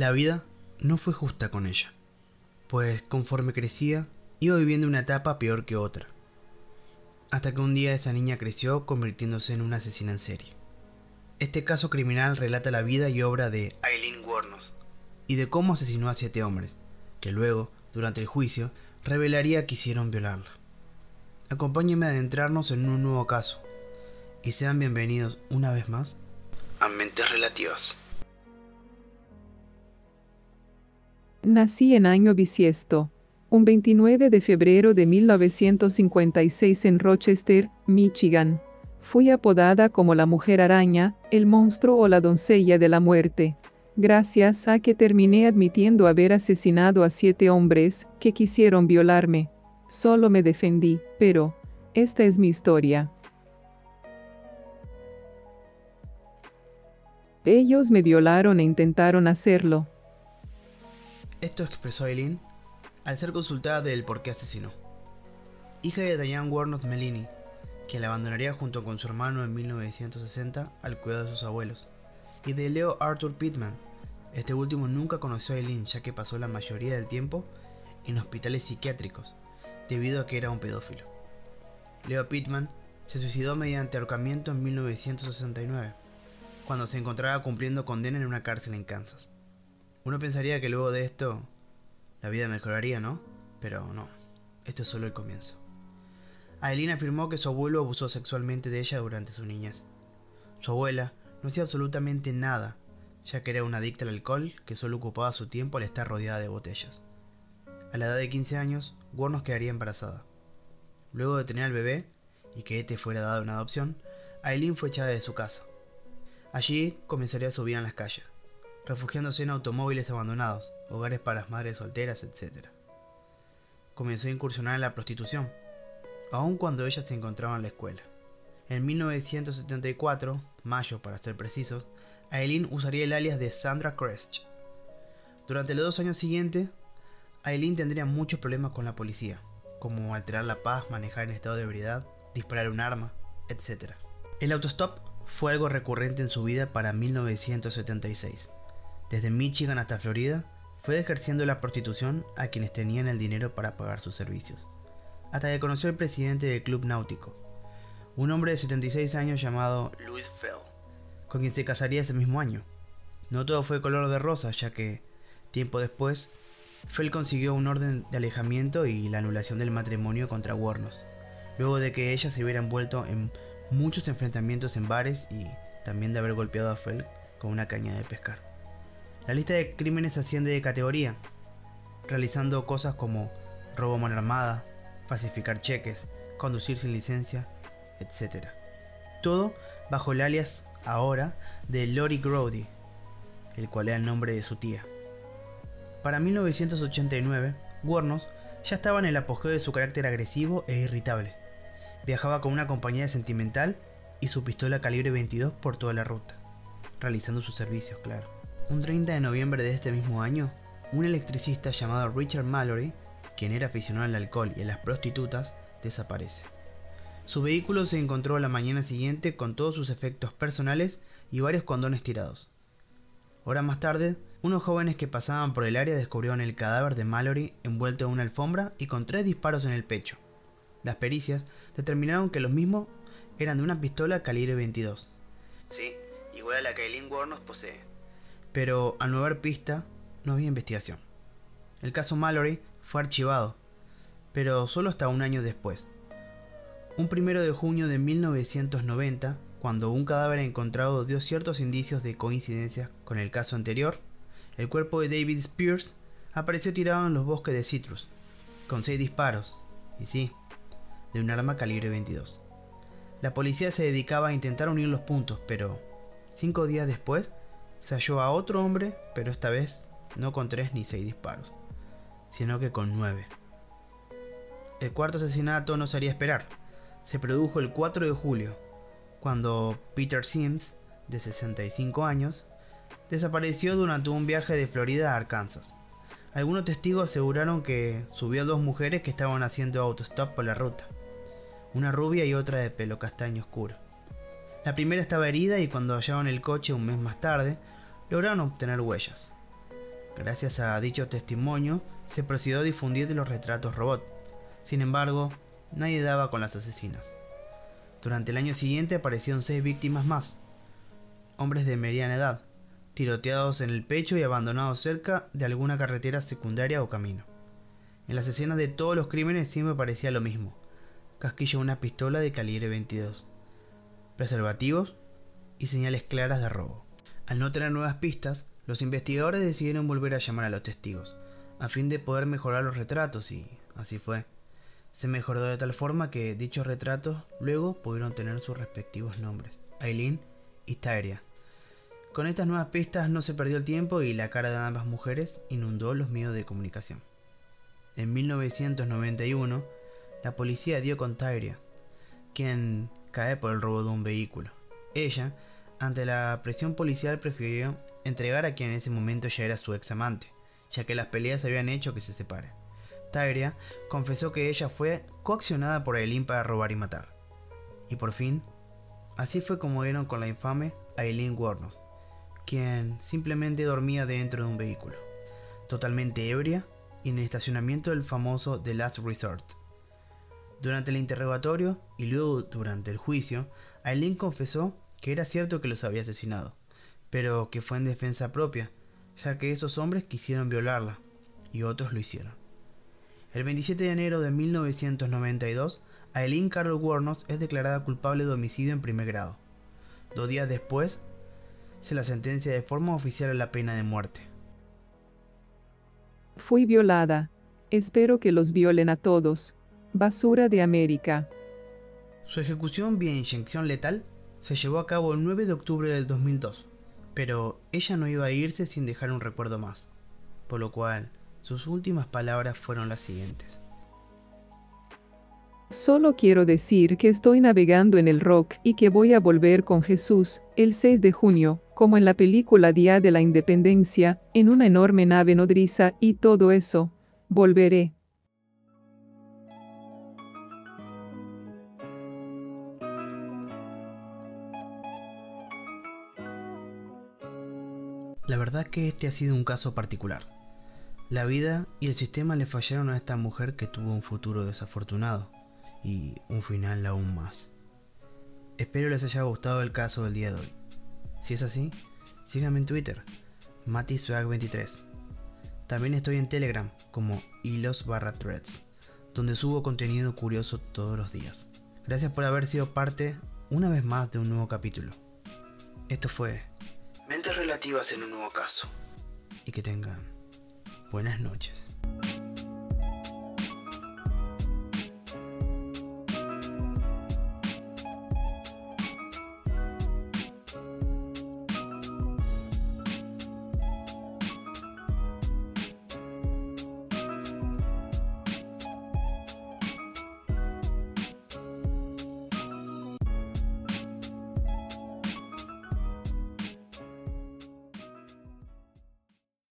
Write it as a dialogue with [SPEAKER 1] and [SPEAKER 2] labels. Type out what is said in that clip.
[SPEAKER 1] La vida no fue justa con ella, pues conforme crecía, iba viviendo una etapa peor que otra. Hasta que un día esa niña creció convirtiéndose en una asesina en serie. Este caso criminal relata la vida y obra de Aileen Wuornos y de cómo asesinó a siete hombres, que luego, durante el juicio, revelaría que hicieron violarla. Acompáñenme a adentrarnos en un nuevo caso y sean bienvenidos una vez más a Mentes Relativas.
[SPEAKER 2] Nací en año bisiesto, un 29 de febrero de 1956 en Rochester, Michigan. Fui apodada como la mujer araña, el monstruo o la doncella de la muerte, gracias a que terminé admitiendo haber asesinado a siete hombres que quisieron violarme. Solo me defendí, pero, esta es mi historia. Ellos me violaron e intentaron hacerlo,
[SPEAKER 1] esto expresó Eileen al ser consultada del por qué asesinó. Hija de Diane Warnock Melini, quien la abandonaría junto con su hermano en 1960 al cuidado de sus abuelos, y de Leo Arthur Pittman. Este último nunca conoció a Eileen ya que pasó la mayoría del tiempo en hospitales psiquiátricos, debido a que era un pedófilo. Leo Pittman se suicidó mediante ahorcamiento en 1969, cuando se encontraba cumpliendo condena en una cárcel en Kansas. Uno pensaría que luego de esto la vida mejoraría, ¿no? Pero no, esto es solo el comienzo. Aileen afirmó que su abuelo abusó sexualmente de ella durante su niñez. Su abuela no hacía absolutamente nada, ya que era una adicta al alcohol que solo ocupaba su tiempo al estar rodeada de botellas. A la edad de 15 años, Warnos quedaría embarazada. Luego de tener al bebé y que este fuera dado en adopción, Aileen fue echada de su casa. Allí comenzaría su vida en las calles refugiándose en automóviles abandonados, hogares para las madres solteras, etc. Comenzó a incursionar en la prostitución, aun cuando ella se encontraba en la escuela. En 1974, mayo para ser precisos, Aileen usaría el alias de Sandra Crest. Durante los dos años siguientes, Aileen tendría muchos problemas con la policía, como alterar la paz, manejar en estado de ebriedad, disparar un arma, etc. El autostop fue algo recurrente en su vida para 1976 desde Michigan hasta Florida, fue ejerciendo la prostitución a quienes tenían el dinero para pagar sus servicios, hasta que conoció al presidente del club náutico, un hombre de 76 años llamado Louis Fell, con quien se casaría ese mismo año. No todo fue color de rosa, ya que, tiempo después, Fell consiguió un orden de alejamiento y la anulación del matrimonio contra Warnos, luego de que ella se hubiera envuelto en muchos enfrentamientos en bares y también de haber golpeado a Fell con una caña de pescar. La lista de crímenes asciende de categoría, realizando cosas como robo a mano armada, falsificar cheques, conducir sin licencia, etc. Todo bajo el alias ahora de Lori Grody, el cual era el nombre de su tía. Para 1989, Warnos ya estaba en el apogeo de su carácter agresivo e irritable. Viajaba con una compañía sentimental y su pistola calibre 22 por toda la ruta, realizando sus servicios, claro. Un 30 de noviembre de este mismo año, un electricista llamado Richard Mallory, quien era aficionado al alcohol y a las prostitutas, desaparece. Su vehículo se encontró la mañana siguiente con todos sus efectos personales y varios condones tirados. Horas más tarde, unos jóvenes que pasaban por el área descubrieron el cadáver de Mallory envuelto en una alfombra y con tres disparos en el pecho. Las pericias determinaron que los mismos eran de una pistola calibre 22. Sí, igual a la que Eileen posee pero al no haber pista, no había investigación. El caso Mallory fue archivado, pero solo hasta un año después. Un primero de junio de 1990, cuando un cadáver encontrado dio ciertos indicios de coincidencia con el caso anterior, el cuerpo de David Spears apareció tirado en los bosques de Citrus, con seis disparos, y sí, de un arma calibre 22. La policía se dedicaba a intentar unir los puntos, pero cinco días después se halló a otro hombre, pero esta vez no con tres ni seis disparos, sino que con nueve. El cuarto asesinato no se haría esperar. Se produjo el 4 de julio, cuando Peter Sims, de 65 años, desapareció durante un viaje de Florida a Arkansas. Algunos testigos aseguraron que subió a dos mujeres que estaban haciendo autostop por la ruta, una rubia y otra de pelo castaño oscuro. La primera estaba herida y cuando hallaron el coche un mes más tarde, lograron obtener huellas. Gracias a dicho testimonio, se procedió a difundir los retratos robot. Sin embargo, nadie daba con las asesinas. Durante el año siguiente aparecieron seis víctimas más, hombres de mediana edad, tiroteados en el pecho y abandonados cerca de alguna carretera secundaria o camino. En las escenas de todos los crímenes siempre parecía lo mismo. Casquillo de una pistola de calibre 22, preservativos y señales claras de robo. Al no tener nuevas pistas, los investigadores decidieron volver a llamar a los testigos, a fin de poder mejorar los retratos y así fue. Se mejoró de tal forma que dichos retratos luego pudieron tener sus respectivos nombres, Aileen y Tyria. Con estas nuevas pistas no se perdió el tiempo y la cara de ambas mujeres inundó los medios de comunicación. En 1991, la policía dio con Tyria, quien cae por el robo de un vehículo. Ella, ante la presión policial, prefirió entregar a quien en ese momento ya era su ex amante, ya que las peleas habían hecho que se separe. Tyria confesó que ella fue coaccionada por Aileen para robar y matar. Y por fin, así fue como dieron con la infame Aileen Warnos, quien simplemente dormía dentro de un vehículo, totalmente ebria y en el estacionamiento del famoso The Last Resort. Durante el interrogatorio y luego durante el juicio, Aileen confesó que era cierto que los había asesinado, pero que fue en defensa propia, ya que esos hombres quisieron violarla y otros lo hicieron. El 27 de enero de 1992, Aileen Carol Warnos es declarada culpable de homicidio en primer grado. Dos días después, se la sentencia de forma oficial a la pena de muerte.
[SPEAKER 2] Fui violada. Espero que los violen a todos. Basura de América.
[SPEAKER 1] Su ejecución vía inyección letal se llevó a cabo el 9 de octubre del 2002, pero ella no iba a irse sin dejar un recuerdo más, por lo cual sus últimas palabras fueron las siguientes.
[SPEAKER 2] Solo quiero decir que estoy navegando en el rock y que voy a volver con Jesús, el 6 de junio, como en la película Día de la Independencia, en una enorme nave nodriza y todo eso. Volveré.
[SPEAKER 1] La verdad que este ha sido un caso particular. La vida y el sistema le fallaron a esta mujer que tuvo un futuro desafortunado y un final aún más. Espero les haya gustado el caso del día de hoy. Si es así, síganme en Twitter, matiswag23. También estoy en Telegram como hilos barra threads, donde subo contenido curioso todos los días. Gracias por haber sido parte una vez más de un nuevo capítulo. Esto fue Relativas en un nuevo caso. Y que tengan Buenas noches.